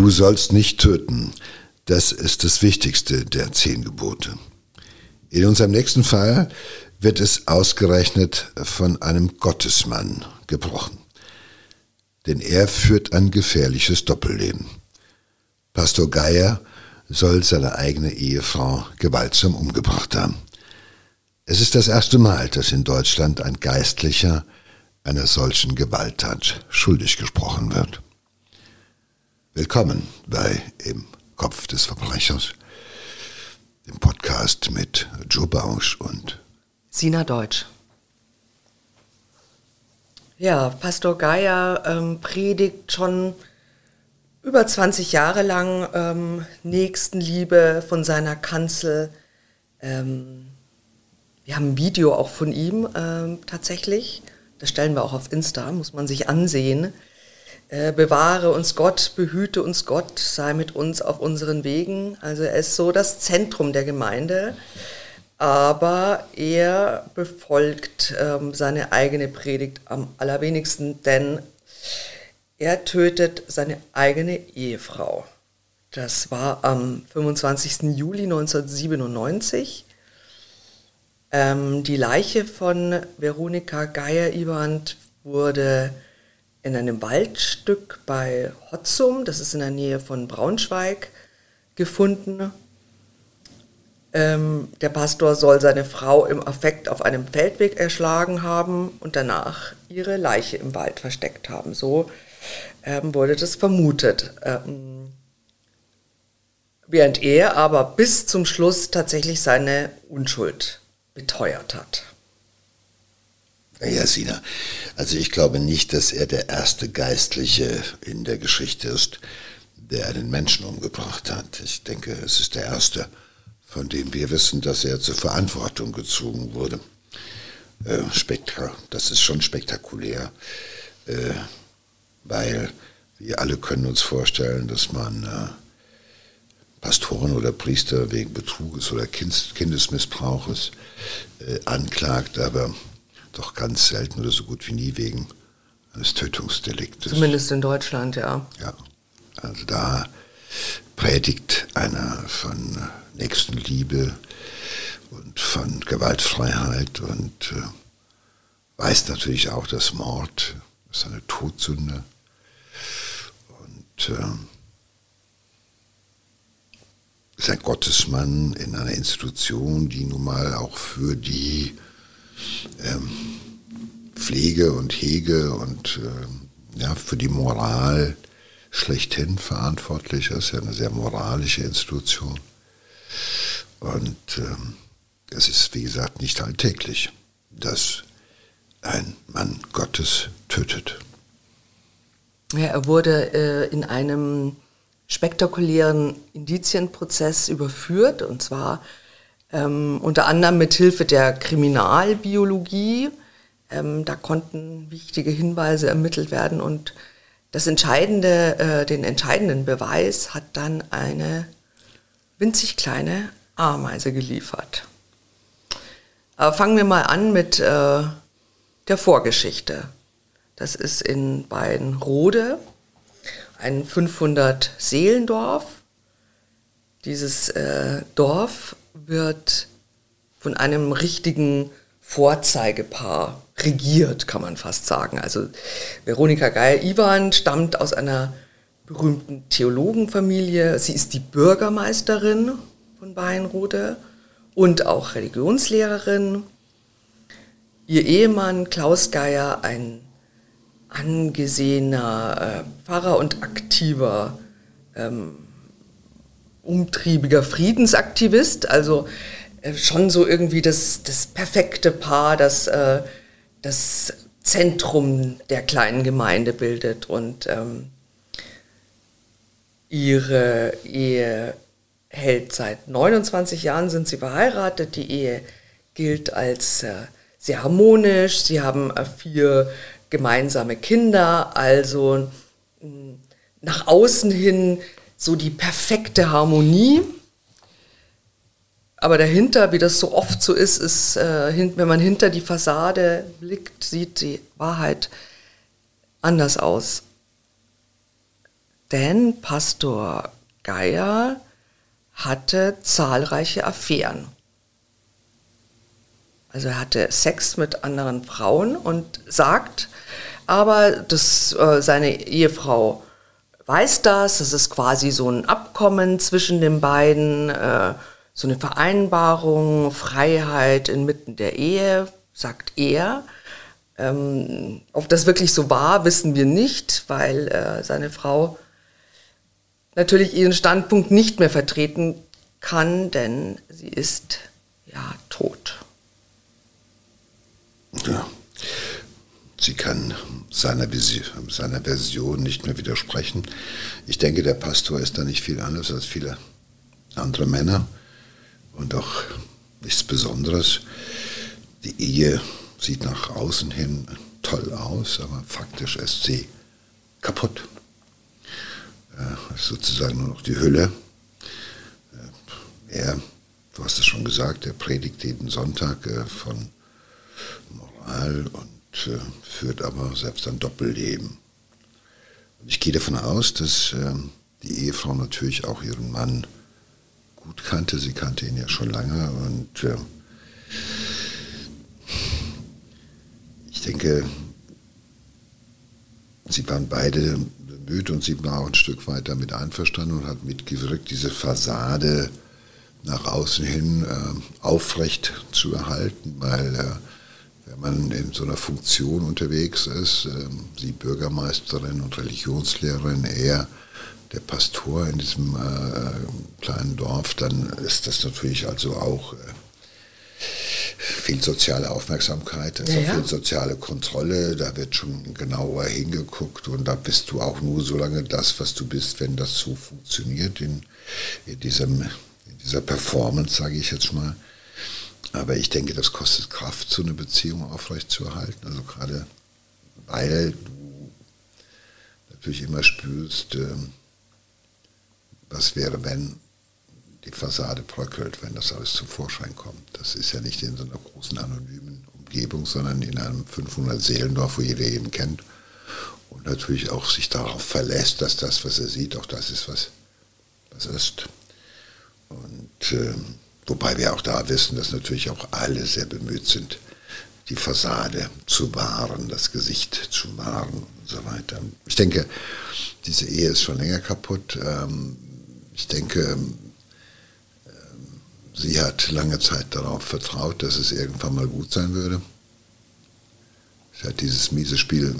Du sollst nicht töten. Das ist das Wichtigste der zehn Gebote. In unserem nächsten Fall wird es ausgerechnet von einem Gottesmann gebrochen. Denn er führt ein gefährliches Doppelleben. Pastor Geier soll seine eigene Ehefrau gewaltsam umgebracht haben. Es ist das erste Mal, dass in Deutschland ein Geistlicher einer solchen Gewalttat schuldig gesprochen wird. Willkommen bei Im Kopf des Verbrechers, dem Podcast mit Joe Bausch und Sina Deutsch. Ja, Pastor Geier ähm, predigt schon über 20 Jahre lang ähm, Nächstenliebe von seiner Kanzel. Ähm, wir haben ein Video auch von ihm ähm, tatsächlich. Das stellen wir auch auf Insta, muss man sich ansehen. Äh, bewahre uns Gott, behüte uns Gott, sei mit uns auf unseren Wegen. Also er ist so das Zentrum der Gemeinde, aber er befolgt ähm, seine eigene Predigt am allerwenigsten, denn er tötet seine eigene Ehefrau. Das war am 25. Juli 1997. Ähm, die Leiche von Veronika Geier-Iwand wurde in einem Waldstück bei Hotzum, das ist in der Nähe von Braunschweig, gefunden. Ähm, der Pastor soll seine Frau im Affekt auf einem Feldweg erschlagen haben und danach ihre Leiche im Wald versteckt haben. So ähm, wurde das vermutet. Ähm, während er aber bis zum Schluss tatsächlich seine Unschuld beteuert hat. Naja, Sina, also ich glaube nicht, dass er der erste Geistliche in der Geschichte ist, der einen Menschen umgebracht hat. Ich denke, es ist der erste, von dem wir wissen, dass er zur Verantwortung gezogen wurde. Äh, Spektra, das ist schon spektakulär, äh, weil wir alle können uns vorstellen, dass man äh, Pastoren oder Priester wegen Betruges oder kind, Kindesmissbrauches äh, anklagt, aber doch ganz selten oder so gut wie nie wegen eines Tötungsdeliktes. Zumindest in Deutschland, ja. Ja, also da predigt einer von Nächstenliebe und von Gewaltfreiheit und äh, weiß natürlich auch, dass Mord ist eine Todsünde. Und äh, ist ein Gottesmann in einer Institution, die nun mal auch für die ähm, Pflege und Hege und äh, ja, für die Moral schlechthin verantwortlich ist. Ja eine sehr moralische Institution. Und ähm, es ist, wie gesagt, nicht alltäglich, dass ein Mann Gottes tötet. Ja, er wurde äh, in einem spektakulären Indizienprozess überführt, und zwar ähm, unter anderem mit Hilfe der Kriminalbiologie. Ähm, da konnten wichtige Hinweise ermittelt werden und das entscheidende, äh, den entscheidenden Beweis hat dann eine winzig kleine Ameise geliefert. Aber fangen wir mal an mit äh, der Vorgeschichte. Das ist in Beinrode, ein 500 Seelendorf. Dieses äh, Dorf wird von einem richtigen Vorzeigepaar regiert, kann man fast sagen. Also Veronika Geier-Iwan stammt aus einer berühmten Theologenfamilie. Sie ist die Bürgermeisterin von Weinrode und auch Religionslehrerin. Ihr Ehemann Klaus Geier, ein angesehener äh, Pfarrer und aktiver ähm, umtriebiger Friedensaktivist, also äh, schon so irgendwie das, das perfekte Paar, das äh, das Zentrum der kleinen Gemeinde bildet und ähm, ihre Ehe hält seit 29 Jahren, sind sie verheiratet. Die Ehe gilt als äh, sehr harmonisch. Sie haben äh, vier gemeinsame Kinder, also mh, nach außen hin so die perfekte Harmonie. Aber dahinter, wie das so oft so ist, ist, äh, wenn man hinter die Fassade blickt, sieht die Wahrheit anders aus. denn Pastor Geier hatte zahlreiche Affären. Also er hatte Sex mit anderen Frauen und sagt aber, dass äh, seine Ehefrau weiß das, das ist quasi so ein Abkommen zwischen den beiden, äh, so eine Vereinbarung, Freiheit inmitten der Ehe, sagt er. Ähm, ob das wirklich so war, wissen wir nicht, weil äh, seine Frau natürlich ihren Standpunkt nicht mehr vertreten kann, denn sie ist ja tot. Ja. Sie kann seiner, seiner Version nicht mehr widersprechen. Ich denke, der Pastor ist da nicht viel anders als viele andere Männer und auch nichts Besonderes. Die Ehe sieht nach außen hin toll aus, aber faktisch ist sie kaputt. Äh, sozusagen nur noch die Hülle. Äh, er, du hast es schon gesagt, er predigt jeden Sonntag äh, von Moral und führt aber selbst ein Doppelleben. Und ich gehe davon aus, dass äh, die Ehefrau natürlich auch ihren Mann gut kannte. Sie kannte ihn ja schon lange und äh, ich denke, sie waren beide bemüht und sie war auch ein Stück weit damit einverstanden und hat mitgewirkt, diese Fassade nach außen hin äh, aufrecht zu erhalten, weil äh, wenn man in so einer Funktion unterwegs ist, sie Bürgermeisterin und Religionslehrerin, er der Pastor in diesem äh, kleinen Dorf, dann ist das natürlich also auch äh, viel soziale Aufmerksamkeit, also ja, ja. viel soziale Kontrolle, da wird schon genauer hingeguckt und da bist du auch nur so lange das, was du bist, wenn das so funktioniert in, in, diesem, in dieser Performance, sage ich jetzt mal. Aber ich denke, das kostet Kraft, so eine Beziehung aufrechtzuerhalten. Also gerade weil du natürlich immer spürst, ähm, was wäre, wenn die Fassade bröckelt, wenn das alles zum Vorschein kommt. Das ist ja nicht in so einer großen anonymen Umgebung, sondern in einem 500 Seelendorf, wo jeder jeden kennt. Und natürlich auch sich darauf verlässt, dass das, was er sieht, auch das ist, was, was ist. Und ähm, Wobei wir auch da wissen, dass natürlich auch alle sehr bemüht sind, die Fassade zu wahren, das Gesicht zu wahren und so weiter. Ich denke, diese Ehe ist schon länger kaputt. Ähm, ich denke, ähm, sie hat lange Zeit darauf vertraut, dass es irgendwann mal gut sein würde. Sie hat dieses miese Spiel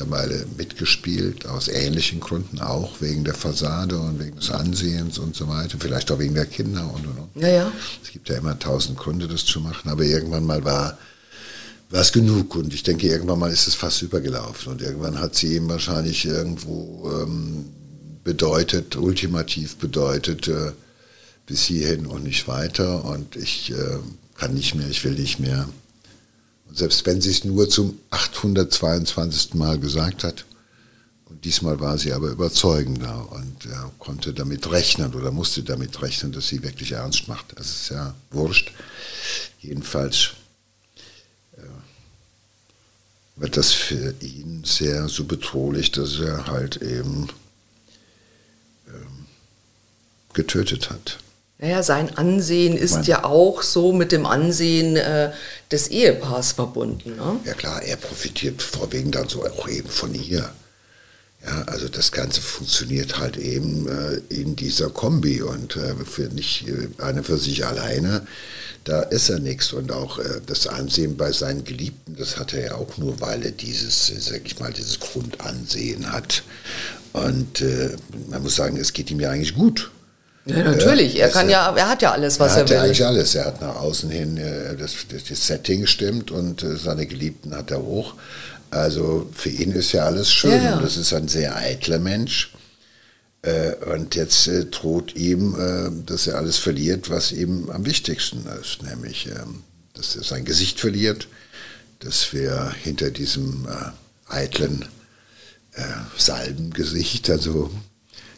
eine Weile mitgespielt, aus ähnlichen Gründen auch, wegen der Fassade und wegen des Ansehens und so weiter, vielleicht auch wegen der Kinder und und und. Ja, ja. Es gibt ja immer tausend Gründe, das zu machen, aber irgendwann mal war war es genug und ich denke, irgendwann mal ist es fast übergelaufen und irgendwann hat sie ihm wahrscheinlich irgendwo ähm, bedeutet, ultimativ bedeutet, äh, bis hierhin und nicht weiter und ich äh, kann nicht mehr, ich will nicht mehr. Selbst wenn sie es nur zum 822. Mal gesagt hat, und diesmal war sie aber überzeugender und äh, konnte damit rechnen oder musste damit rechnen, dass sie wirklich ernst macht. Das ist ja wurscht. Jedenfalls äh, wird das für ihn sehr so bedrohlich, dass er halt eben ähm, getötet hat. Naja, sein Ansehen ist ja auch so mit dem Ansehen äh, des Ehepaars verbunden. Ne? Ja klar, er profitiert vorwiegend dann so auch eben von ihr. Ja, also das Ganze funktioniert halt eben äh, in dieser Kombi und äh, für nicht äh, eine für sich alleine, da ist er nichts. Und auch äh, das Ansehen bei seinen Geliebten, das hat er ja auch nur, weil er dieses, sag ich mal, dieses Grundansehen hat. Und äh, man muss sagen, es geht ihm ja eigentlich gut. Ja, natürlich. er kann ja, er hat ja alles, was er, will. Er hat ja eigentlich alles. Er hat nach außen hin äh, das, das, Setting stimmt und äh, seine Geliebten hat er hoch. Also für ihn ist ja alles schön. Ja, ja. Und das ist ein sehr eitler Mensch. Äh, und jetzt droht ihm, dass er alles verliert, was ihm am wichtigsten ist, nämlich, ähm, dass er sein Gesicht verliert, dass wir hinter diesem eitlen Salbengesicht, also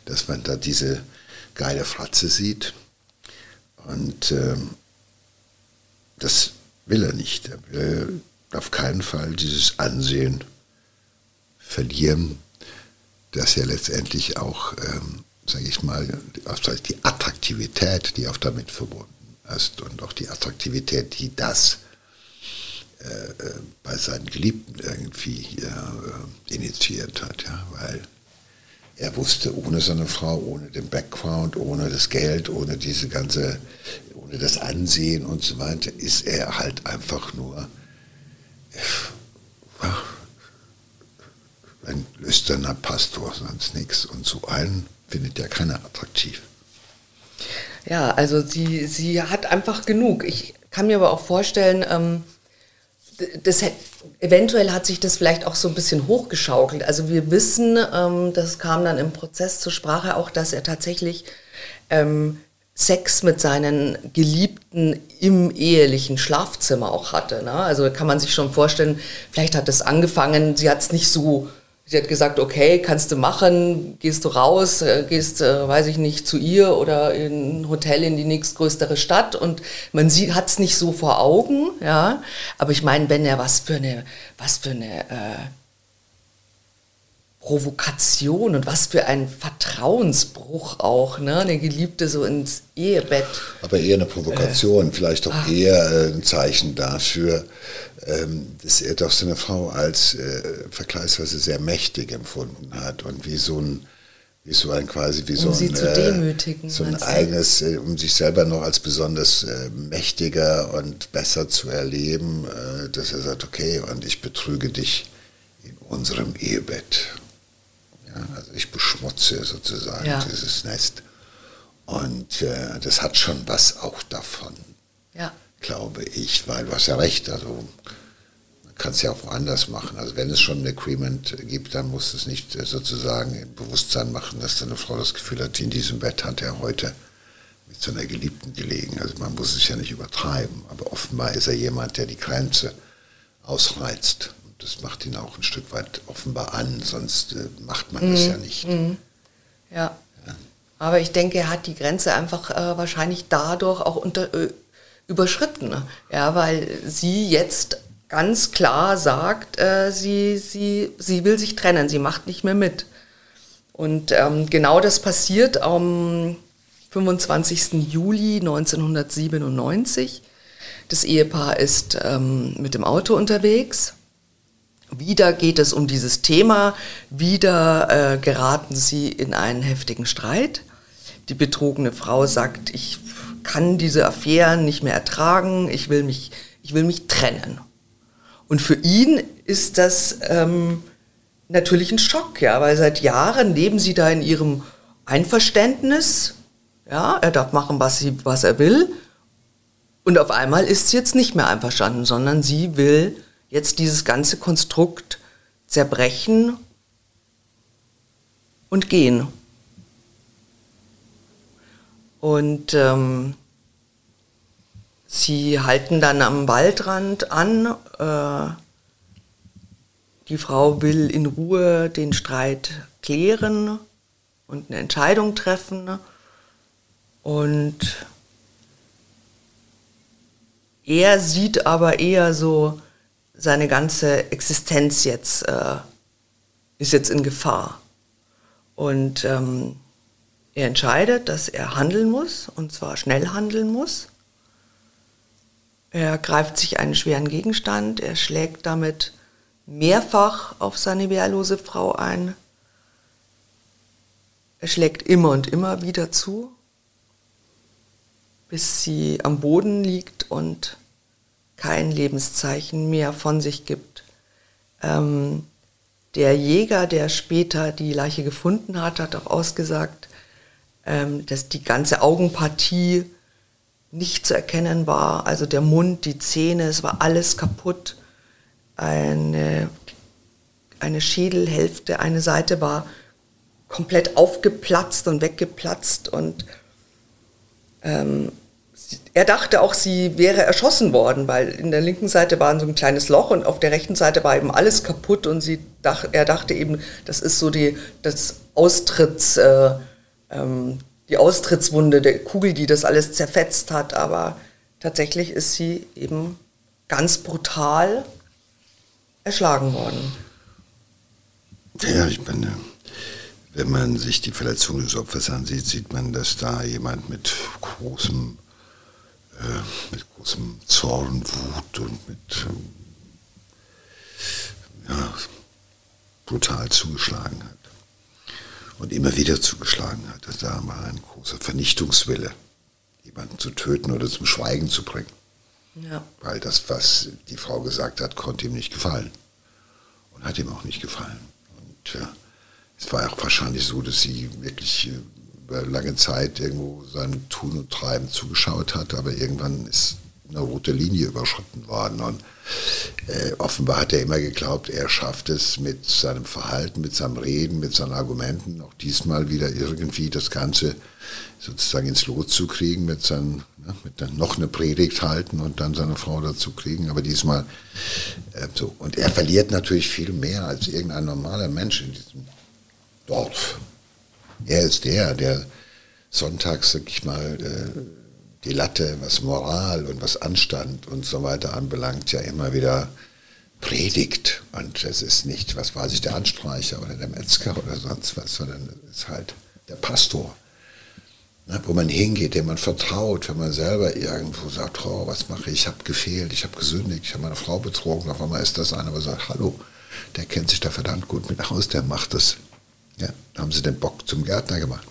dass man da diese geile Fratze sieht. Und äh, das will er nicht. Er will auf keinen Fall dieses Ansehen verlieren, dass ja letztendlich auch, ähm, sage ich mal, die Attraktivität, die auch damit verbunden ist und auch die Attraktivität, die das äh, äh bei seinen Geliebten irgendwie äh, initiiert hat, ja, weil er wusste, ohne seine Frau, ohne den Background, ohne das Geld, ohne diese ganze, ohne das Ansehen und so weiter, ist er halt einfach nur ein lüsterner Pastor, sonst nichts. Und so einen findet ja keiner attraktiv. Ja, also sie, sie hat einfach genug. Ich kann mir aber auch vorstellen, ähm, das, eventuell hat sich das vielleicht auch so ein bisschen hochgeschaukelt. Also wir wissen, ähm, das kam dann im Prozess zur Sprache auch, dass er tatsächlich ähm, Sex mit seinen Geliebten im ehelichen Schlafzimmer auch hatte. Ne? Also kann man sich schon vorstellen, vielleicht hat es angefangen, sie hat es nicht so Sie hat gesagt, okay, kannst du machen, gehst du raus, äh, gehst, äh, weiß ich nicht, zu ihr oder in ein Hotel in die nächstgrößere Stadt und man hat es nicht so vor Augen, ja. Aber ich meine, wenn er was für eine, was für eine äh, Provokation und was für ein Vertrauensbruch auch, ne? Eine Geliebte so ins Ehebett. Aber eher eine Provokation, äh, vielleicht auch ach. eher äh, ein Zeichen dafür, ähm, dass er doch seine Frau als äh, vergleichsweise sehr mächtig empfunden hat und wie so ein wie so ein quasi wie um so sie ein, zu äh, demütigen, so ein eigenes, äh, um sich selber noch als besonders äh, mächtiger und besser zu erleben, äh, dass er sagt, okay, und ich betrüge dich in unserem Ehebett. Ja, also ich beschmutze sozusagen ja. dieses Nest. Und äh, das hat schon was auch davon, ja. glaube ich, weil du hast ja recht, also man kann es ja auch woanders machen. Also wenn es schon ein Agreement gibt, dann muss es nicht äh, sozusagen im Bewusstsein machen, dass deine Frau das Gefühl hat, in diesem Bett hat er heute mit seiner Geliebten gelegen. Also man muss es ja nicht übertreiben, aber offenbar ist er jemand, der die Grenze ausreizt das macht ihn auch ein Stück weit offenbar an, sonst äh, macht man mhm. das ja nicht. Mhm. Ja. ja. Aber ich denke, er hat die Grenze einfach äh, wahrscheinlich dadurch auch unter, äh, überschritten. Ja, weil sie jetzt ganz klar sagt, äh, sie, sie, sie will sich trennen, sie macht nicht mehr mit. Und ähm, genau das passiert am 25. Juli 1997. Das Ehepaar ist ähm, mit dem Auto unterwegs wieder geht es um dieses Thema, wieder äh, geraten sie in einen heftigen Streit. Die betrogene Frau sagt, ich kann diese Affären nicht mehr ertragen, ich will mich, ich will mich trennen. Und für ihn ist das ähm, natürlich ein Schock, ja, weil seit Jahren leben sie da in ihrem Einverständnis. Ja, er darf machen, was, sie, was er will. Und auf einmal ist sie jetzt nicht mehr einverstanden, sondern sie will jetzt dieses ganze Konstrukt zerbrechen und gehen. Und ähm, sie halten dann am Waldrand an. Äh, die Frau will in Ruhe den Streit klären und eine Entscheidung treffen. Und er sieht aber eher so, seine ganze Existenz jetzt äh, ist jetzt in Gefahr. Und ähm, er entscheidet, dass er handeln muss, und zwar schnell handeln muss. Er greift sich einen schweren Gegenstand, er schlägt damit mehrfach auf seine wehrlose Frau ein. Er schlägt immer und immer wieder zu, bis sie am Boden liegt und kein Lebenszeichen mehr von sich gibt. Ähm, der Jäger, der später die Leiche gefunden hat, hat auch ausgesagt, ähm, dass die ganze Augenpartie nicht zu erkennen war. Also der Mund, die Zähne, es war alles kaputt. Eine, eine Schädelhälfte, eine Seite war komplett aufgeplatzt und weggeplatzt und ähm, er dachte auch, sie wäre erschossen worden, weil in der linken Seite war so ein kleines Loch und auf der rechten Seite war eben alles kaputt und sie dach, er dachte eben, das ist so die, das Austritts, äh, ähm, die Austrittswunde der Kugel, die das alles zerfetzt hat, aber tatsächlich ist sie eben ganz brutal erschlagen worden. Ja, ich meine, Wenn man sich die Verletzung des Opfers ansieht, sieht man, dass da jemand mit großem, äh, mit großem Zorn, Wut und mit äh, ja, brutal zugeschlagen hat. Und immer wieder zugeschlagen hat. Also da war ein großer Vernichtungswille, jemanden zu töten oder zum Schweigen zu bringen. Ja. Weil das, was die Frau gesagt hat, konnte ihm nicht gefallen. Und hat ihm auch nicht gefallen. Und ja, es war auch wahrscheinlich so, dass sie wirklich äh, über lange Zeit irgendwo seinem Tun und Treiben zugeschaut hat, aber irgendwann ist eine rote Linie überschritten worden. Und äh, offenbar hat er immer geglaubt, er schafft es mit seinem Verhalten, mit seinem Reden, mit seinen Argumenten, auch diesmal wieder irgendwie das Ganze sozusagen ins Lot zu kriegen, mit, seinen, ne, mit dann noch eine Predigt halten und dann seine Frau dazu kriegen. Aber diesmal äh, so. Und er verliert natürlich viel mehr als irgendein normaler Mensch in diesem Dorf. Er ist der, der sonntags, sag ich mal, äh, die Latte, was Moral und was Anstand und so weiter anbelangt, ja immer wieder predigt. Und es ist nicht, was weiß ich, der Anstreicher oder der Metzger oder sonst was, sondern es ist halt der Pastor. Ne, wo man hingeht, dem man vertraut, wenn man selber irgendwo sagt, oh, was mache ich, ich habe gefehlt, ich habe gesündigt, ich habe meine Frau betrogen, auf einmal ist das einer, der sagt, hallo, der kennt sich da verdammt gut mit aus, der macht das. Ja, da haben sie den Bock zum Gärtner gemacht.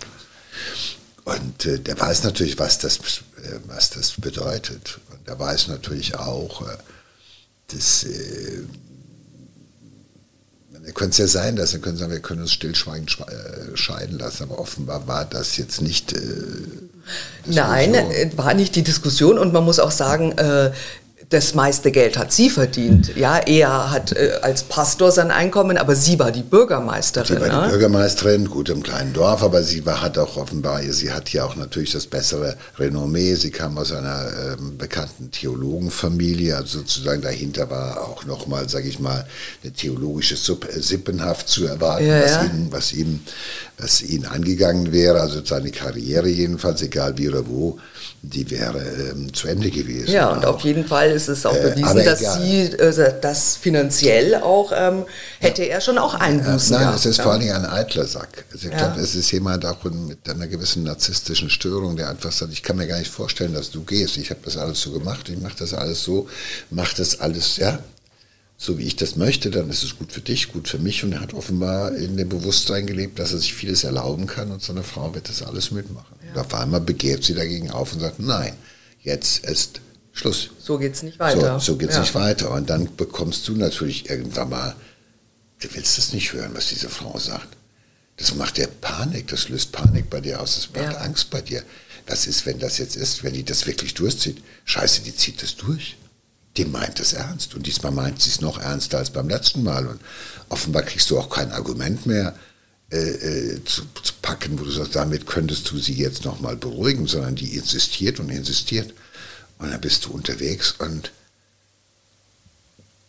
Und äh, der weiß natürlich, was das, äh, was das bedeutet. Und er weiß natürlich auch, äh, dass äh, dann könnte es ja sein, dass wir können sagen, wir können uns stillschweigend äh, scheiden lassen, aber offenbar war das jetzt nicht. Äh, Nein, äh, war nicht die Diskussion und man muss auch sagen, äh, das meiste Geld hat sie verdient. Ja, er hat äh, als Pastor sein Einkommen, aber sie war die Bürgermeisterin. Sie war ne? die Bürgermeisterin, gut im kleinen Dorf, aber sie war, hat auch offenbar, sie hat ja auch natürlich das bessere Renommee. Sie kam aus einer ähm, bekannten Theologenfamilie, also sozusagen dahinter war auch nochmal, sage ich mal, eine theologische Sub äh, Sippenhaft zu erwarten, ja, was, ja. Ihn, was, ihm, was ihn angegangen wäre, also seine Karriere jedenfalls, egal wie oder wo die wäre ähm, zu Ende gewesen. Ja, und auch. auf jeden Fall ist es auch äh, bewiesen, äh, dass sie äh, das finanziell auch, ähm, hätte ja. er schon auch Einbußen Nein, gehabt, es ist ja. vor allen Dingen ein eitler Sack. Also ich glaube, es ist jemand auch mit einer gewissen narzisstischen Störung, der einfach sagt, ich kann mir gar nicht vorstellen, dass du gehst. Ich habe das alles so gemacht, ich mache das alles so, mache das alles, ja, so wie ich das möchte, dann ist es gut für dich, gut für mich. Und er hat offenbar in dem Bewusstsein gelebt, dass er sich vieles erlauben kann und seine Frau wird das alles mitmachen. Ja. Und auf einmal begehrt sie dagegen auf und sagt, nein, jetzt ist Schluss. So geht es nicht weiter. So, so geht es ja. nicht weiter. Und dann bekommst du natürlich irgendwann mal, du willst das nicht hören, was diese Frau sagt. Das macht dir Panik, das löst Panik bei dir aus, das macht ja. Angst bei dir. Was ist, wenn das jetzt ist, wenn die das wirklich durchzieht? Scheiße, die zieht das durch die meint es ernst. Und diesmal meint sie es noch ernster als beim letzten Mal. Und offenbar kriegst du auch kein Argument mehr äh, äh, zu, zu, packen, wo du sagst, damit könntest du sie jetzt nochmal beruhigen, sondern die insistiert und insistiert. Und dann bist du unterwegs und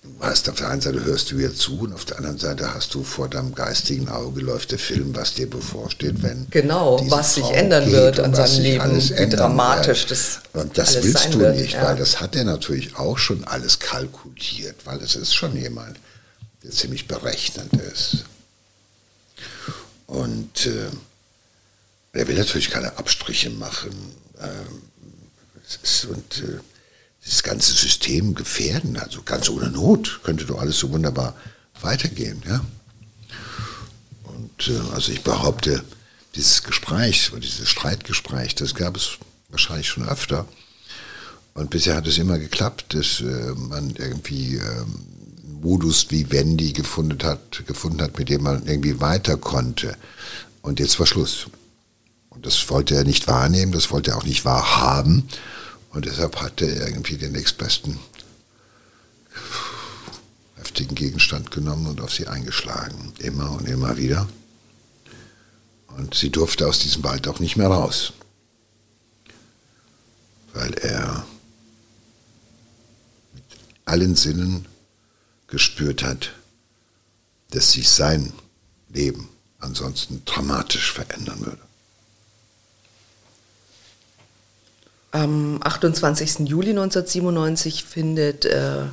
du hast auf der einen Seite hörst du ihr zu und auf der anderen Seite hast du vor deinem geistigen Auge läuft der Film, was dir bevorsteht, wenn genau was sich ändern wird an seinem Leben, wie dramatisch das und das willst du wird, nicht, ja. weil das hat er natürlich auch schon alles kalkuliert, weil es ist schon jemand, der ziemlich berechnend ist und äh, er will natürlich keine Abstriche machen ähm, und äh, das ganze System gefährden. Also ganz ohne Not könnte doch alles so wunderbar weitergehen. Ja? Und äh, also ich behaupte, dieses Gespräch, dieses Streitgespräch, das gab es wahrscheinlich schon öfter. Und bisher hat es immer geklappt, dass äh, man irgendwie äh, Modus wie Wendy gefunden hat, gefunden hat, mit dem man irgendwie weiter konnte. Und jetzt war Schluss. Und das wollte er nicht wahrnehmen, das wollte er auch nicht wahrhaben. Und deshalb hat er irgendwie den nächstbesten heftigen Gegenstand genommen und auf sie eingeschlagen. Immer und immer wieder. Und sie durfte aus diesem Wald auch nicht mehr raus. Weil er mit allen Sinnen gespürt hat, dass sich sein Leben ansonsten dramatisch verändern würde. Am 28. Juli 1997 findet äh,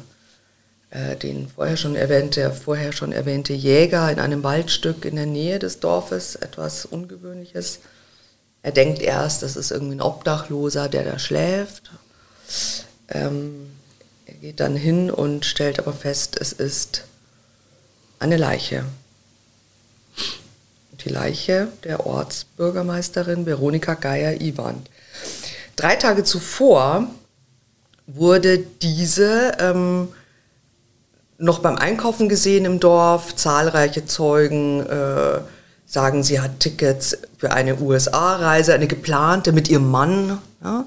äh, den vorher schon erwähnte, vorher schon erwähnte Jäger in einem Waldstück in der Nähe des Dorfes, etwas Ungewöhnliches. Er denkt erst, das ist irgendwie ein Obdachloser, der da schläft. Ähm, er geht dann hin und stellt aber fest, es ist eine Leiche. Die Leiche der Ortsbürgermeisterin Veronika Geier-Iwand. Drei Tage zuvor wurde diese ähm, noch beim Einkaufen gesehen im Dorf. Zahlreiche Zeugen äh, sagen, sie hat Tickets für eine USA-Reise, eine geplante mit ihrem Mann. Ja,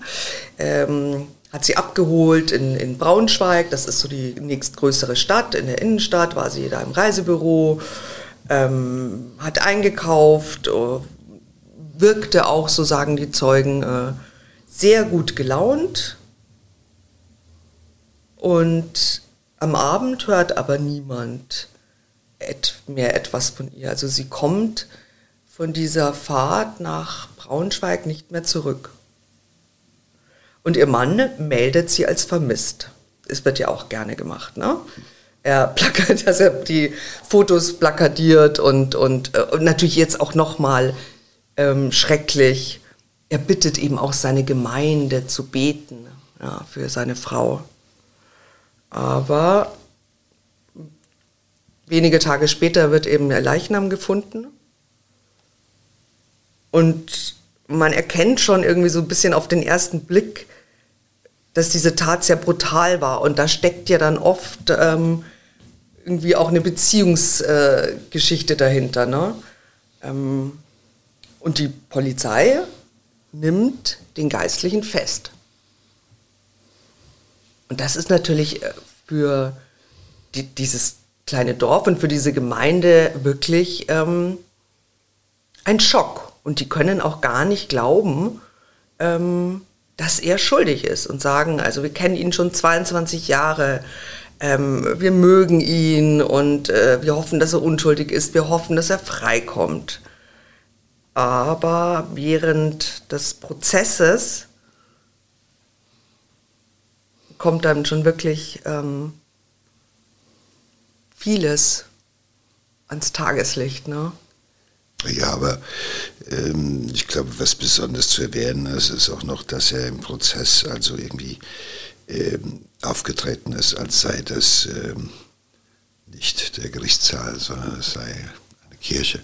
ähm, hat sie abgeholt in, in Braunschweig, das ist so die nächstgrößere Stadt. In der Innenstadt war sie da im Reisebüro, ähm, hat eingekauft, äh, wirkte auch, so sagen die Zeugen, äh, sehr gut gelaunt. Und am Abend hört aber niemand mehr etwas von ihr. Also sie kommt von dieser Fahrt nach Braunschweig nicht mehr zurück. Und ihr Mann meldet sie als vermisst. Es wird ja auch gerne gemacht, ne? Er plakat, dass er die Fotos plakadiert und, und, äh, und natürlich jetzt auch nochmal ähm, schrecklich. Er bittet eben auch seine Gemeinde zu beten ja, für seine Frau. Aber wenige Tage später wird eben der Leichnam gefunden. Und man erkennt schon irgendwie so ein bisschen auf den ersten Blick, dass diese Tat sehr brutal war. Und da steckt ja dann oft ähm, irgendwie auch eine Beziehungsgeschichte äh, dahinter. Ne? Ähm, und die Polizei nimmt den Geistlichen fest. Und das ist natürlich äh, für die, dieses kleine Dorf und für diese Gemeinde wirklich ähm, ein Schock. Und die können auch gar nicht glauben, ähm, dass er schuldig ist und sagen, also wir kennen ihn schon 22 Jahre, ähm, wir mögen ihn und äh, wir hoffen, dass er unschuldig ist, wir hoffen, dass er freikommt. Aber während des Prozesses kommt dann schon wirklich ähm, vieles ans Tageslicht. Ne? Ja, aber ähm, ich glaube, was besonders zu erwähnen ist, ist auch noch, dass er im Prozess also irgendwie ähm, aufgetreten ist, als sei das ähm, nicht der Gerichtssaal, sondern es sei eine Kirche.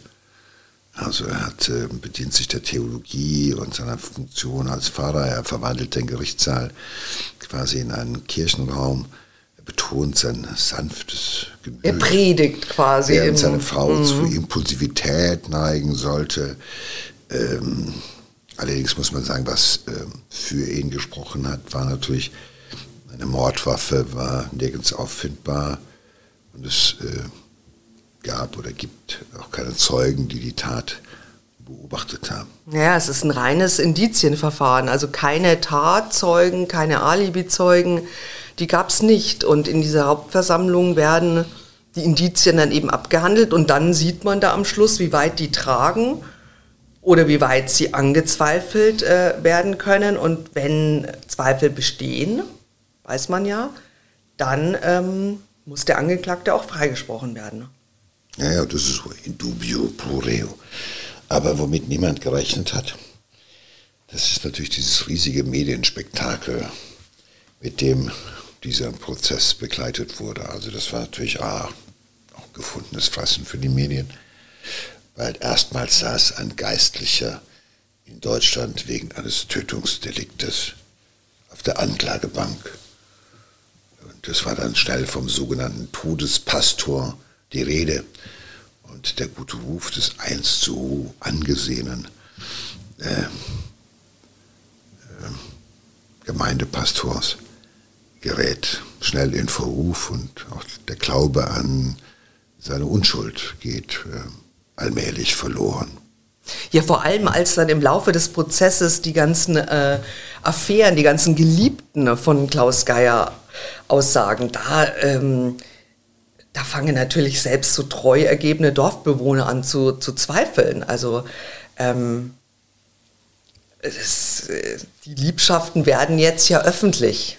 Also er hat, äh, bedient sich der Theologie und seiner Funktion als Pfarrer. Er verwandelt den Gerichtssaal quasi in einen Kirchenraum. Er betont sein sanftes Gemüt. Er predigt quasi. Während seine Frau mm. zu Impulsivität neigen sollte. Ähm, allerdings muss man sagen, was ähm, für ihn gesprochen hat, war natürlich eine Mordwaffe, war nirgends auffindbar. Und es äh, gab oder gibt auch keine Zeugen, die die Tat beobachtet haben. Ja, es ist ein reines Indizienverfahren, also keine Tatzeugen, keine Alibizeugen, die gab es nicht. Und in dieser Hauptversammlung werden die Indizien dann eben abgehandelt und dann sieht man da am Schluss, wie weit die tragen oder wie weit sie angezweifelt äh, werden können. Und wenn Zweifel bestehen, weiß man ja, dann ähm, muss der Angeklagte auch freigesprochen werden. Ja, ja, das ist in dubio pro reo. Aber womit niemand gerechnet hat, das ist natürlich dieses riesige Medienspektakel, mit dem dieser Prozess begleitet wurde. Also das war natürlich ah, auch gefundenes Fressen für die Medien, weil erstmals saß ein Geistlicher in Deutschland wegen eines Tötungsdeliktes auf der Anklagebank. Und das war dann schnell vom sogenannten Todespastor die Rede und der gute Ruf des einst so angesehenen äh, äh, Gemeindepastors gerät schnell in Verruf und auch der Glaube an seine Unschuld geht äh, allmählich verloren. Ja, vor allem als dann im Laufe des Prozesses die ganzen äh, Affären, die ganzen Geliebten von Klaus Geier aussagen, da ähm, da fangen natürlich selbst so treu ergebene Dorfbewohner an zu, zu zweifeln. Also ähm, es, die Liebschaften werden jetzt ja öffentlich.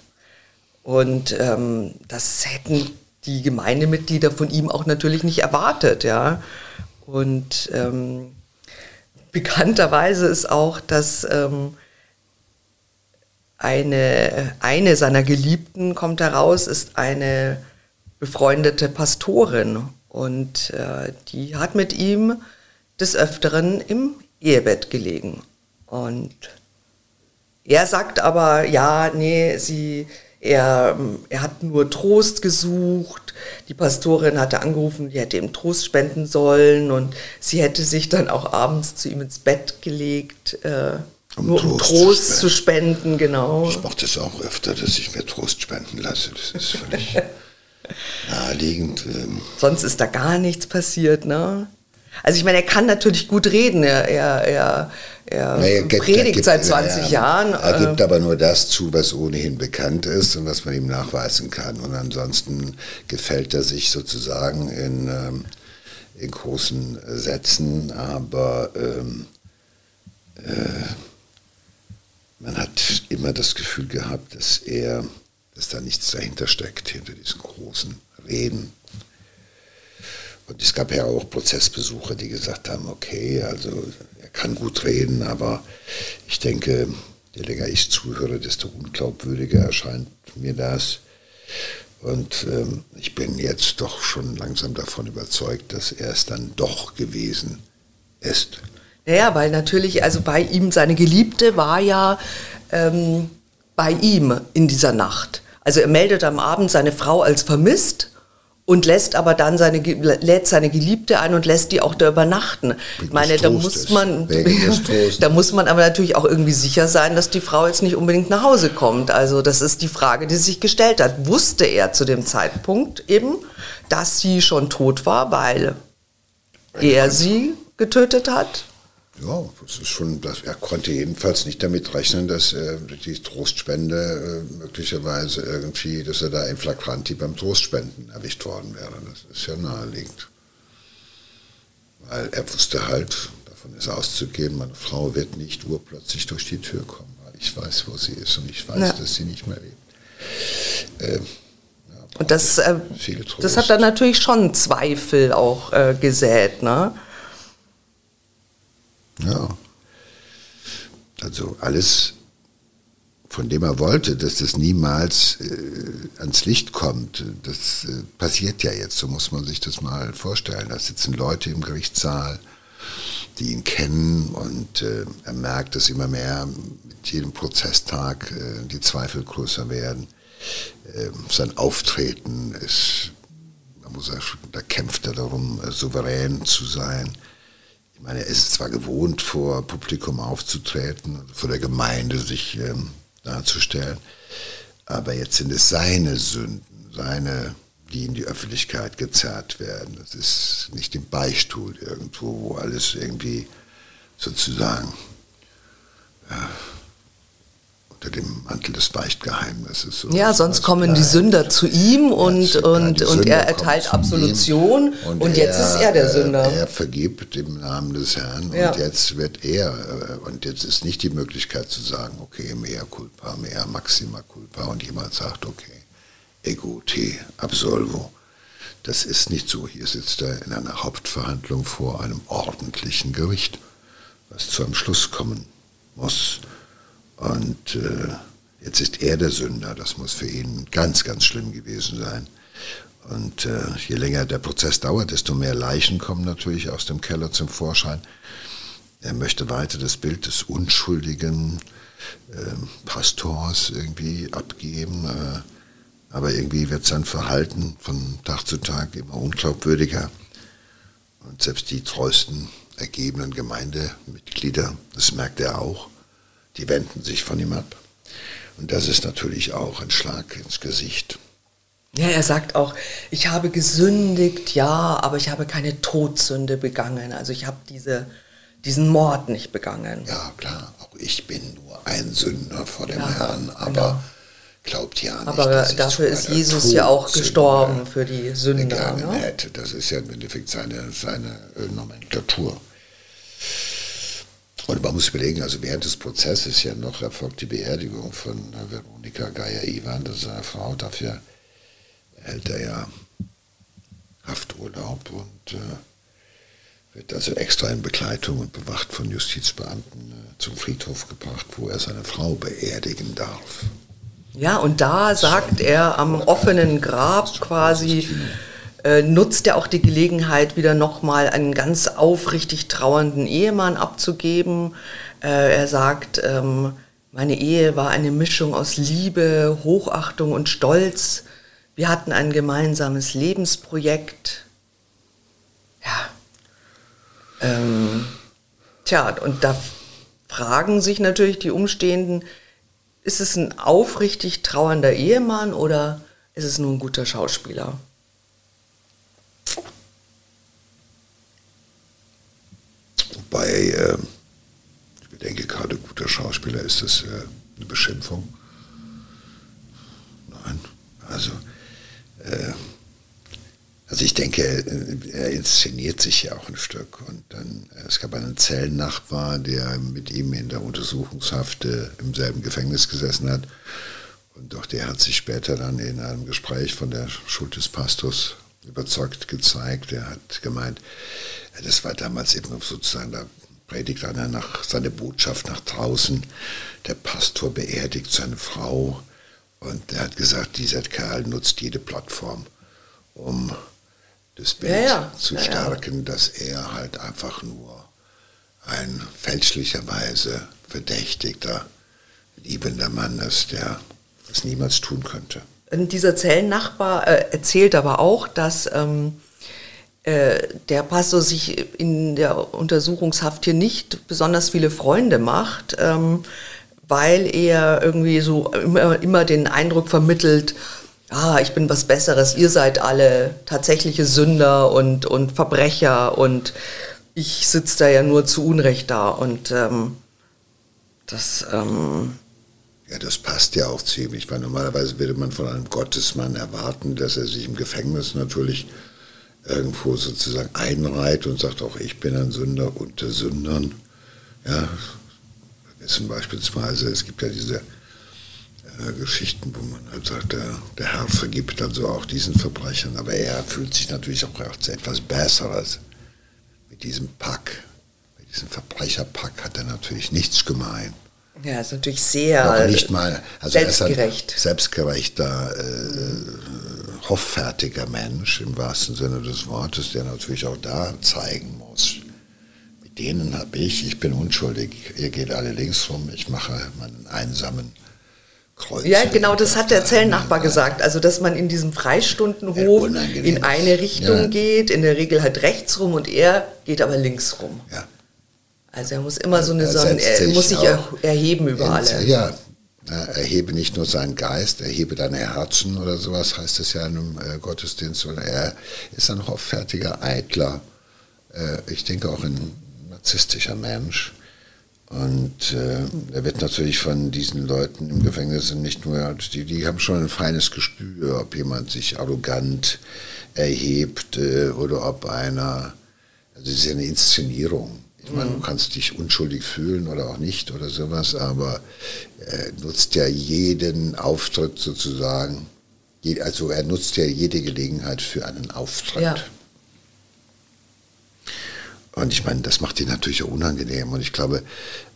Und ähm, das hätten die Gemeindemitglieder von ihm auch natürlich nicht erwartet, ja. Und ähm, bekannterweise ist auch, dass ähm, eine, eine seiner Geliebten kommt heraus, ist eine befreundete Pastorin und äh, die hat mit ihm des Öfteren im Ehebett gelegen. Und er sagt aber, ja, nee, sie, er, er hat nur Trost gesucht. Die Pastorin hatte angerufen, die hätte ihm Trost spenden sollen und sie hätte sich dann auch abends zu ihm ins Bett gelegt, äh, um nur Trost um Trost zu spenden. zu spenden. genau. Ich mache das auch öfter, dass ich mir Trost spenden lasse. Das ist völlig naheliegend. Ähm. Sonst ist da gar nichts passiert, ne? Also ich meine, er kann natürlich gut reden. Er, er, er, er naja, gibt, predigt gibt, seit 20 ja, Jahren. Er gibt äh. aber nur das zu, was ohnehin bekannt ist und was man ihm nachweisen kann. Und ansonsten gefällt er sich sozusagen in, ähm, in großen Sätzen, aber ähm, äh, man hat immer das Gefühl gehabt, dass er, dass da nichts dahinter steckt, hinter diesen großen Reden. Und es gab ja auch Prozessbesucher, die gesagt haben, okay, also er kann gut reden, aber ich denke, je länger ich zuhöre, desto unglaubwürdiger erscheint mir das. Und ähm, ich bin jetzt doch schon langsam davon überzeugt, dass er es dann doch gewesen ist. Naja, weil natürlich, also bei ihm, seine Geliebte war ja ähm, bei ihm in dieser Nacht. Also er meldet am Abend seine Frau als vermisst und lässt aber dann seine, lädt seine Geliebte ein und lässt die auch da übernachten. Ich meine, da muss man, da muss man aber natürlich auch irgendwie sicher sein, dass die Frau jetzt nicht unbedingt nach Hause kommt. Also das ist die Frage, die sich gestellt hat. Wusste er zu dem Zeitpunkt eben, dass sie schon tot war, weil er sie getötet hat? Ja, das ist schon, das, er konnte jedenfalls nicht damit rechnen, dass äh, die Trostspende äh, möglicherweise irgendwie, dass er da in Flagranti beim Trostspenden erwischt worden wäre. Das ist ja naheliegend. Weil er wusste halt, davon ist auszugehen, meine Frau wird nicht urplötzlich durch die Tür kommen, weil ich weiß, wo sie ist und ich weiß, ja. dass sie nicht mehr lebt. Äh, ja, und das, äh, das hat dann natürlich schon Zweifel auch äh, gesät, ne? Ja. Also alles, von dem er wollte, dass das niemals äh, ans Licht kommt, das äh, passiert ja jetzt. So muss man sich das mal vorstellen. Da sitzen Leute im Gerichtssaal, die ihn kennen und äh, er merkt, dass immer mehr mit jedem Prozesstag äh, die Zweifel größer werden. Ähm, sein Auftreten ist, da, muss er, da kämpft er darum, äh, souverän zu sein ich meine, er ist zwar gewohnt, vor Publikum aufzutreten, vor der Gemeinde sich ähm, darzustellen, aber jetzt sind es seine Sünden, seine, die in die Öffentlichkeit gezerrt werden. Das ist nicht im Beistuhl irgendwo, wo alles irgendwie sozusagen ja, unter dem Mantel des Beichtgeheimnisses. Ja, sonst kommen bleibt. die Sünder zu ihm und, ja, und, und er erteilt Absolution und, und jetzt er, ist er der Sünder. Er vergibt im Namen des Herrn ja. und jetzt wird er, äh, und jetzt ist nicht die Möglichkeit zu sagen, okay, mea culpa, mea maxima culpa und jemand sagt, okay, ego te absolvo. Das ist nicht so. Hier sitzt er in einer Hauptverhandlung vor einem ordentlichen Gericht, was zu einem Schluss kommen muss. Und äh, jetzt ist er der Sünder. Das muss für ihn ganz, ganz schlimm gewesen sein. Und äh, je länger der Prozess dauert, desto mehr Leichen kommen natürlich aus dem Keller zum Vorschein. Er möchte weiter das Bild des unschuldigen äh, Pastors irgendwie abgeben. Äh, aber irgendwie wird sein Verhalten von Tag zu Tag immer unglaubwürdiger. Und selbst die treuesten ergebenen Gemeindemitglieder, das merkt er auch, die wenden sich von ihm ab. Und das ist natürlich auch ein Schlag ins Gesicht. Ja, er sagt auch, ich habe gesündigt, ja, aber ich habe keine Todsünde begangen. Also ich habe diese, diesen Mord nicht begangen. Ja, klar, auch ich bin nur ein Sünder vor dem ja, Herrn, aber genau. glaubt ja nicht. Aber dafür ist Jesus Todsünde ja auch gestorben für die Sünder. Ne? Hätte. Das ist ja im Endeffekt seine, seine Nomenklatur. Und man muss überlegen, also während des Prozesses ja noch erfolgt die Beerdigung von Veronika Geier-Iwan, das ist seine Frau. Dafür erhält er ja Hafturlaub und äh, wird also extra in Begleitung und bewacht von Justizbeamten äh, zum Friedhof gebracht, wo er seine Frau beerdigen darf. Ja, und da sagt er am offenen Grab quasi, äh, nutzt er auch die Gelegenheit, wieder nochmal einen ganz aufrichtig trauernden Ehemann abzugeben. Äh, er sagt, ähm, meine Ehe war eine Mischung aus Liebe, Hochachtung und Stolz. Wir hatten ein gemeinsames Lebensprojekt. Ja. Ähm, tja, und da fragen sich natürlich die Umstehenden, ist es ein aufrichtig trauernder Ehemann oder ist es nur ein guter Schauspieler? Wobei, äh, ich denke, gerade guter Schauspieler ist das äh, eine Beschimpfung. Nein, also, äh, also ich denke, er inszeniert sich ja auch ein Stück. Und dann, es gab einen Zellennachbar, der mit ihm in der Untersuchungshaft im selben Gefängnis gesessen hat. Und doch der hat sich später dann in einem Gespräch von der Schuld des Pastors überzeugt gezeigt. Er hat gemeint, das war damals eben sozusagen, da predigt einer nach, seine Botschaft nach draußen. Der Pastor beerdigt seine Frau und er hat gesagt, dieser Kerl nutzt jede Plattform, um das Bild ja, ja. zu ja, stärken, dass er halt einfach nur ein fälschlicherweise verdächtigter, liebender Mann ist, der das niemals tun könnte. Und dieser Zellennachbar äh, erzählt aber auch, dass ähm, äh, der Pastor sich in der Untersuchungshaft hier nicht besonders viele Freunde macht, ähm, weil er irgendwie so immer, immer den Eindruck vermittelt, ah, ich bin was Besseres, ihr seid alle tatsächliche Sünder und, und Verbrecher und ich sitze da ja nur zu Unrecht da. Und ähm, das... Ähm, ja, das passt ja auch ziemlich, weil normalerweise würde man von einem Gottesmann erwarten, dass er sich im Gefängnis natürlich irgendwo sozusagen einreiht und sagt, auch ich bin ein Sünder unter Sündern. Ja, wissen beispielsweise, es gibt ja diese äh, Geschichten, wo man halt sagt, der, der Herr vergibt also auch diesen Verbrechern, aber er fühlt sich natürlich auch als etwas Besseres. Mit diesem Pack, mit diesem Verbrecherpack hat er natürlich nichts gemein. Ja, ist natürlich sehr Noch nicht mal, also selbstgerecht. selbstgerechter, äh, hoffärtiger Mensch im wahrsten Sinne des Wortes, der natürlich auch da zeigen muss, mit denen habe ich, ich bin unschuldig, ihr geht alle links rum, ich mache meinen einsamen Kreuz. Ja, genau, das hat der Zellennachbar gesagt. Also, dass man in diesem Freistundenhof in eine Richtung ja. geht, in der Regel halt rechts rum und er geht aber links rum. Ja. Also er muss immer so eine, er, so ein, er muss sich erheben über alle. Ja, erhebe nicht nur seinen Geist, erhebe deine Herzen oder sowas, heißt es ja in einem äh, Gottesdienst, sondern er ist ein hoffärtiger, eitler, äh, ich denke auch ein narzisstischer Mensch. Und äh, er wird natürlich von diesen Leuten im Gefängnis nicht nur, die, die haben schon ein feines Gespür, ob jemand sich arrogant erhebt äh, oder ob einer, also es ist ja eine Inszenierung. Ich meine, du kannst dich unschuldig fühlen oder auch nicht oder sowas, aber er nutzt ja jeden Auftritt sozusagen, also er nutzt ja jede Gelegenheit für einen Auftritt. Ja. Und ich meine, das macht ihn natürlich auch unangenehm. Und ich glaube,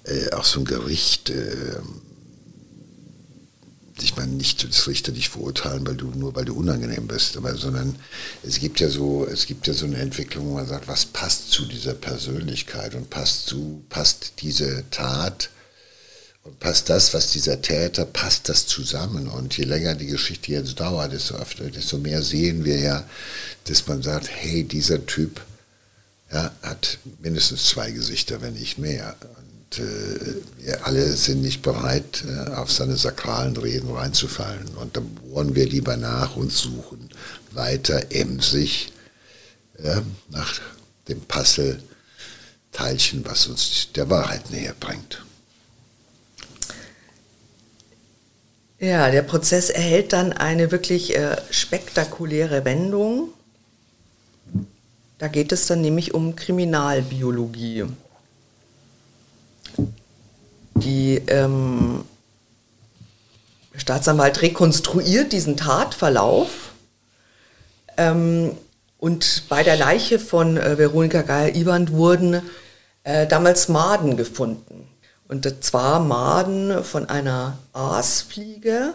äh, auch so ein Gericht, äh, ich meine nicht das Richter dich verurteilen, weil du nur weil du unangenehm bist, aber, sondern es gibt ja so, es gibt ja so eine Entwicklung, wo man sagt, was passt zu dieser Persönlichkeit und passt zu, passt diese Tat und passt das, was dieser Täter, passt das zusammen. Und je länger die Geschichte jetzt dauert, desto öfter, desto mehr sehen wir ja, dass man sagt, hey, dieser Typ ja, hat mindestens zwei Gesichter, wenn nicht mehr. Und äh, alle sind nicht bereit, äh, auf seine sakralen Reden reinzufallen. Und da bohren wir lieber nach und suchen weiter emsig ja, nach dem Puzzle-Teilchen, was uns der Wahrheit näher bringt. Ja, der Prozess erhält dann eine wirklich äh, spektakuläre Wendung. Da geht es dann nämlich um Kriminalbiologie. Die ähm, Staatsanwalt rekonstruiert diesen Tatverlauf ähm, Und bei der Leiche von äh, Veronika Geier-Iband wurden äh, damals Maden gefunden. Und zwar Maden von einer Aasfliege,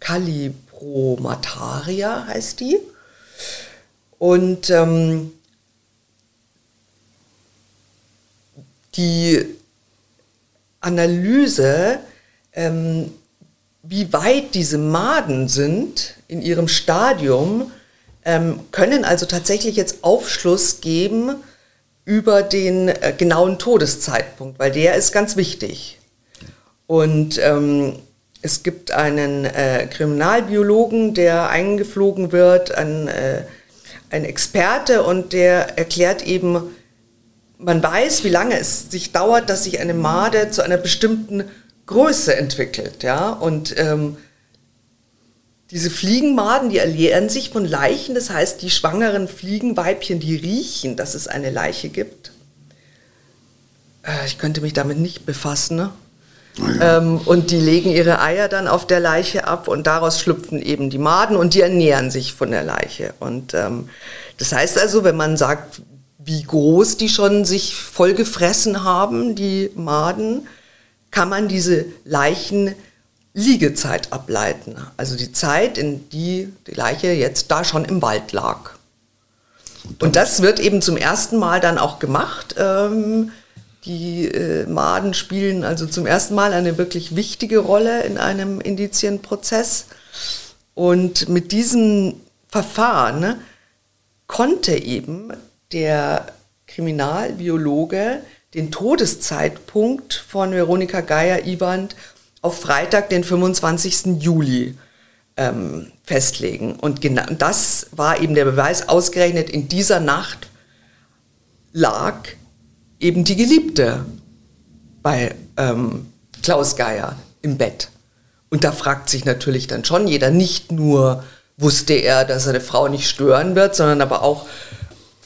Calibromataria heißt die. Und ähm, die Analyse, ähm, wie weit diese Maden sind in ihrem Stadium, ähm, können also tatsächlich jetzt Aufschluss geben über den äh, genauen Todeszeitpunkt, weil der ist ganz wichtig. Und ähm, es gibt einen äh, Kriminalbiologen, der eingeflogen wird, ein, äh, ein Experte, und der erklärt eben, man weiß, wie lange es sich dauert, dass sich eine Made zu einer bestimmten Größe entwickelt. Ja? Und ähm, diese Fliegenmaden, die ernähren sich von Leichen, das heißt, die schwangeren Fliegenweibchen, die riechen, dass es eine Leiche gibt. Äh, ich könnte mich damit nicht befassen. Ne? Ja. Ähm, und die legen ihre Eier dann auf der Leiche ab und daraus schlüpfen eben die Maden und die ernähren sich von der Leiche. Und ähm, das heißt also, wenn man sagt, wie groß die schon sich vollgefressen haben, die Maden, kann man diese Leichen Liegezeit ableiten. Also die Zeit, in die die Leiche jetzt da schon im Wald lag. Und das wird eben zum ersten Mal dann auch gemacht. Ähm, die äh, Maden spielen also zum ersten Mal eine wirklich wichtige Rolle in einem Indizienprozess. Und mit diesem Verfahren ne, konnte eben der Kriminalbiologe den Todeszeitpunkt von Veronika Geier-Iwand auf Freitag, den 25. Juli ähm, festlegen. Und genau das war eben der Beweis, ausgerechnet in dieser Nacht lag eben die Geliebte bei ähm, Klaus Geier im Bett. Und da fragt sich natürlich dann schon jeder, nicht nur wusste er, dass er eine Frau nicht stören wird, sondern aber auch,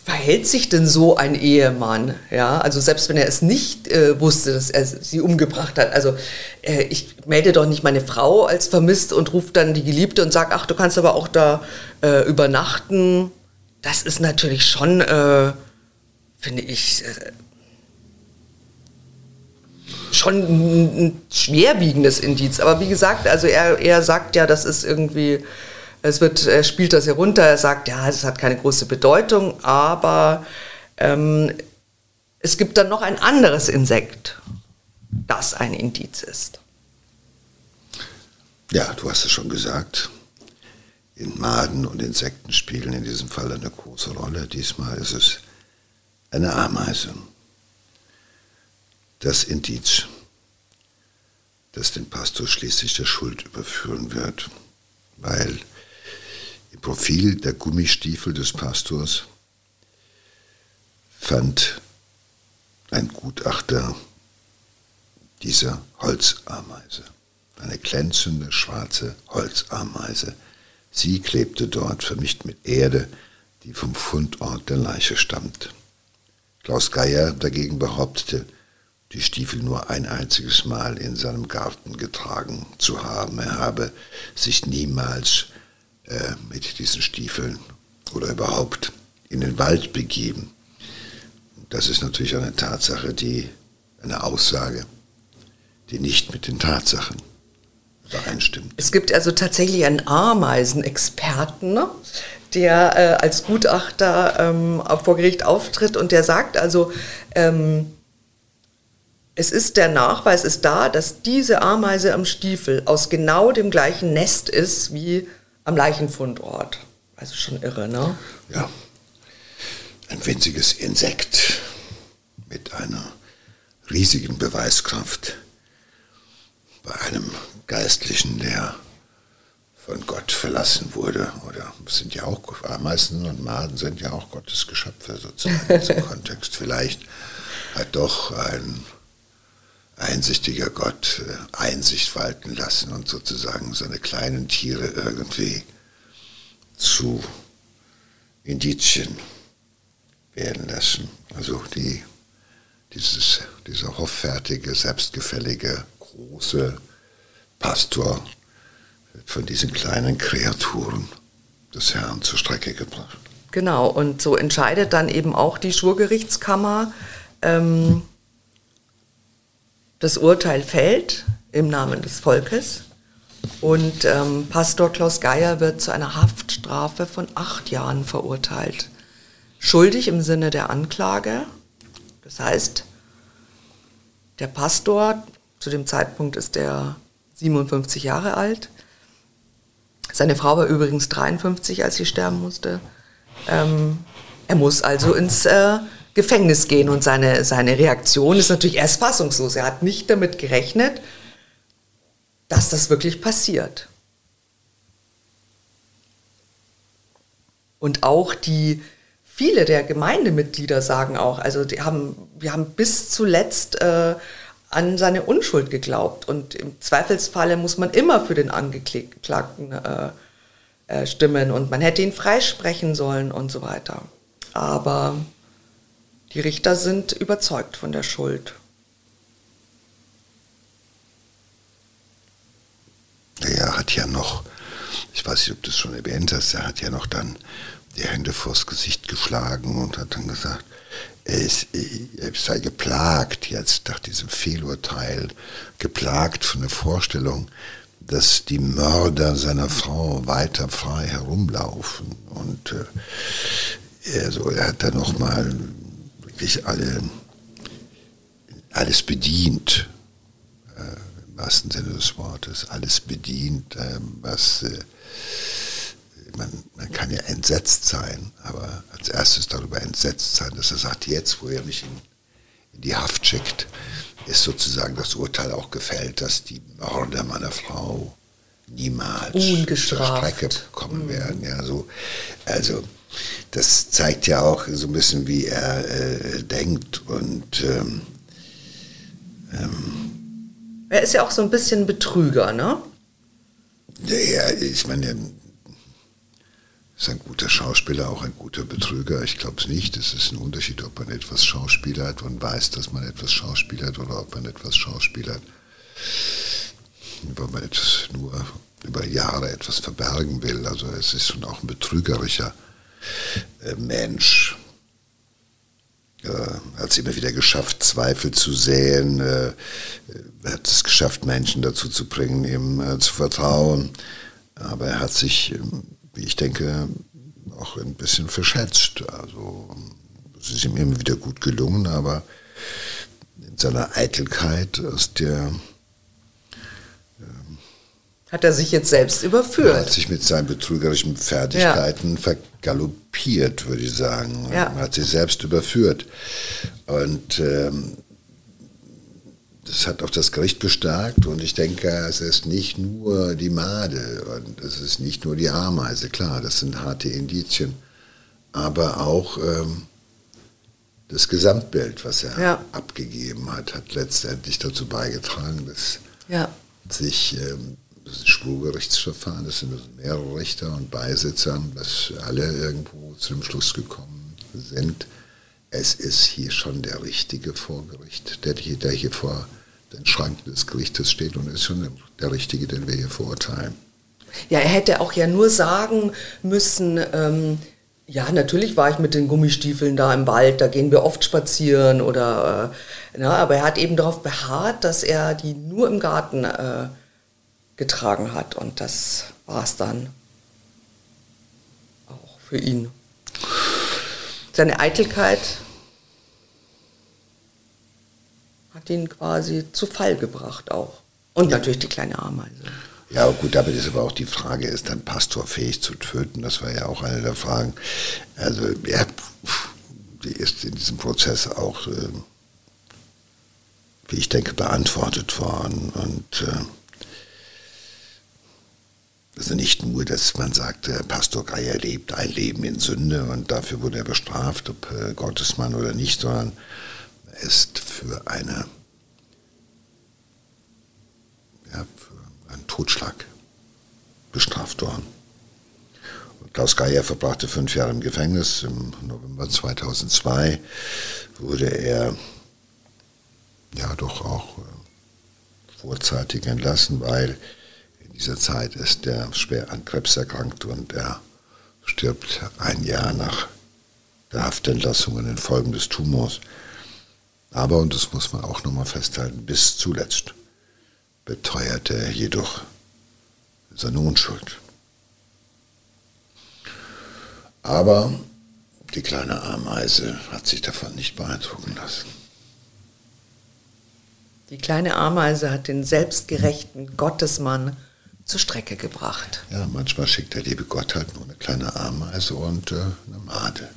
verhält sich denn so ein Ehemann? Ja, also selbst wenn er es nicht äh, wusste, dass er sie umgebracht hat. Also äh, ich melde doch nicht meine Frau als vermisst und rufe dann die Geliebte und sage, ach, du kannst aber auch da äh, übernachten. Das ist natürlich schon, äh, finde ich, äh, schon ein, ein schwerwiegendes Indiz. Aber wie gesagt, also er, er sagt ja, das ist irgendwie es wird, er spielt das herunter, er sagt, ja, es hat keine große Bedeutung, aber ähm, es gibt dann noch ein anderes Insekt, das ein Indiz ist. Ja, du hast es schon gesagt. In Maden und Insekten spielen in diesem Fall eine große Rolle. Diesmal ist es eine Ameise. Das Indiz, das den Pastor schließlich der Schuld überführen wird, weil im Profil der Gummistiefel des Pastors fand ein Gutachter diese Holzameise, eine glänzende schwarze Holzameise. Sie klebte dort, vermischt mit Erde, die vom Fundort der Leiche stammt. Klaus Geier dagegen behauptete, die Stiefel nur ein einziges Mal in seinem Garten getragen zu haben. Er habe sich niemals äh, mit diesen Stiefeln oder überhaupt in den Wald begeben. Das ist natürlich eine Tatsache, die, eine Aussage, die nicht mit den Tatsachen übereinstimmt. Es gibt also tatsächlich einen Ameisenexperten, ne, der äh, als Gutachter ähm, vor Gericht auftritt und der sagt also, ähm, es ist der Nachweis ist da, dass diese Ameise am Stiefel aus genau dem gleichen Nest ist wie am Leichenfundort. Also schon irre, ne? Ja. Ein winziges Insekt mit einer riesigen Beweiskraft bei einem Geistlichen, der von Gott verlassen wurde. Oder sind ja auch, Ameisen und Maden sind ja auch Gottes Geschöpfe sozusagen in diesem Kontext. Vielleicht hat doch ein einsichtiger Gott äh, Einsicht walten lassen und sozusagen seine kleinen Tiere irgendwie zu Indizien werden lassen. Also die, dieses, dieser hoffärtige, selbstgefällige, große Pastor wird von diesen kleinen Kreaturen des Herrn zur Strecke gebracht. Genau, und so entscheidet dann eben auch die Schwurgerichtskammer. Ähm, das Urteil fällt im Namen des Volkes und ähm, Pastor Klaus Geier wird zu einer Haftstrafe von acht Jahren verurteilt. Schuldig im Sinne der Anklage. Das heißt, der Pastor, zu dem Zeitpunkt ist er 57 Jahre alt. Seine Frau war übrigens 53, als sie sterben musste. Ähm, er muss also ins äh, Gefängnis gehen und seine, seine Reaktion ist natürlich erst fassungslos. Er hat nicht damit gerechnet, dass das wirklich passiert. Und auch die, viele der Gemeindemitglieder sagen auch, also die haben, wir haben bis zuletzt äh, an seine Unschuld geglaubt. Und im Zweifelsfalle muss man immer für den Angeklagten äh, äh, stimmen und man hätte ihn freisprechen sollen und so weiter. Aber die Richter sind überzeugt von der Schuld. Er hat ja noch, ich weiß nicht, ob du es schon erwähnt hast, er hat ja noch dann die Hände vors Gesicht geschlagen und hat dann gesagt, er, sei geplagt jetzt nach diesem Fehlurteil, geplagt von der Vorstellung, dass die Mörder seiner Frau weiter frei herumlaufen. Und äh, also, er hat dann nochmal wirklich alle, alles bedient, äh, im wahrsten Sinne des Wortes, alles bedient, äh, was äh, man, man kann ja entsetzt sein, aber als erstes darüber entsetzt sein, dass er sagt, jetzt, wo er mich in, in die Haft schickt, ist sozusagen das Urteil auch gefällt, dass die Mörder meiner Frau niemals Ungestraft. zur Strecke kommen mhm. werden. Ja, so, also das zeigt ja auch so ein bisschen, wie er äh, denkt und ähm, ähm, er ist ja auch so ein bisschen Betrüger, ne? Ja, ich meine, ist ein guter Schauspieler auch ein guter Betrüger? Ich glaube es nicht. Es ist ein Unterschied, ob man etwas schauspielert und weiß, dass man etwas schauspielert oder ob man etwas schauspielert, weil man etwas nur über Jahre etwas verbergen will. Also es ist schon auch ein betrügerischer Mensch. Äh, hat es immer wieder geschafft, Zweifel zu säen, äh, hat es geschafft, Menschen dazu zu bringen, ihm äh, zu vertrauen. Aber er hat sich ähm, wie ich denke, auch ein bisschen verschätzt. Also es ist ihm immer wieder gut gelungen, aber in seiner Eitelkeit aus der hat er sich jetzt selbst überführt. Er hat sich mit seinen betrügerischen Fertigkeiten ja. vergaloppiert, würde ich sagen. Ja. Er hat sich selbst überführt. Und ähm, das hat auch das Gericht bestärkt und ich denke, es ist nicht nur die Made und es ist nicht nur die Ameise, klar, das sind harte Indizien, aber auch ähm, das Gesamtbild, was er ja. abgegeben hat, hat letztendlich dazu beigetragen, dass ja. sich ähm, das Schwurgerichtsverfahren, das sind also mehrere Richter und Beisitzer, dass alle irgendwo zu dem Schluss gekommen sind, es ist hier schon der Richtige vor Gericht, der, der hier vor den Schranken des Gerichtes steht und ist schon der Richtige, den wir hier verurteilen. Ja, er hätte auch ja nur sagen müssen, ähm, ja, natürlich war ich mit den Gummistiefeln da im Wald, da gehen wir oft spazieren oder, äh, na, aber er hat eben darauf beharrt, dass er die nur im Garten äh, getragen hat und das war es dann auch für ihn. Seine Eitelkeit hat ihn quasi zu Fall gebracht auch. Und ja. natürlich die kleine Ameise. Ja, gut, damit ist aber auch die Frage, ist dann Pastor fähig zu töten? Das war ja auch eine der Fragen. Also, ja, die ist in diesem Prozess auch, äh, wie ich denke, beantwortet worden. Und äh, also nicht nur, dass man sagt, äh, Pastor Geier lebt ein Leben in Sünde und dafür wurde er bestraft, ob äh, Gottesmann oder nicht, sondern er ist für eine ja, für einen Totschlag bestraft worden. Klaus Geier verbrachte fünf Jahre im Gefängnis. Im November 2002 wurde er ja doch auch äh, vorzeitig entlassen, weil dieser Zeit ist er schwer an Krebs erkrankt und er stirbt ein Jahr nach der Haftentlassung in den Folgen des Tumors. Aber, und das muss man auch nochmal festhalten, bis zuletzt beteuerte er jedoch seine Unschuld. Aber die kleine Ameise hat sich davon nicht beeindrucken lassen. Die kleine Ameise hat den selbstgerechten Gottesmann zur Strecke gebracht. Ja, manchmal schickt der liebe Gott halt nur eine kleine Ameise und äh, eine Made.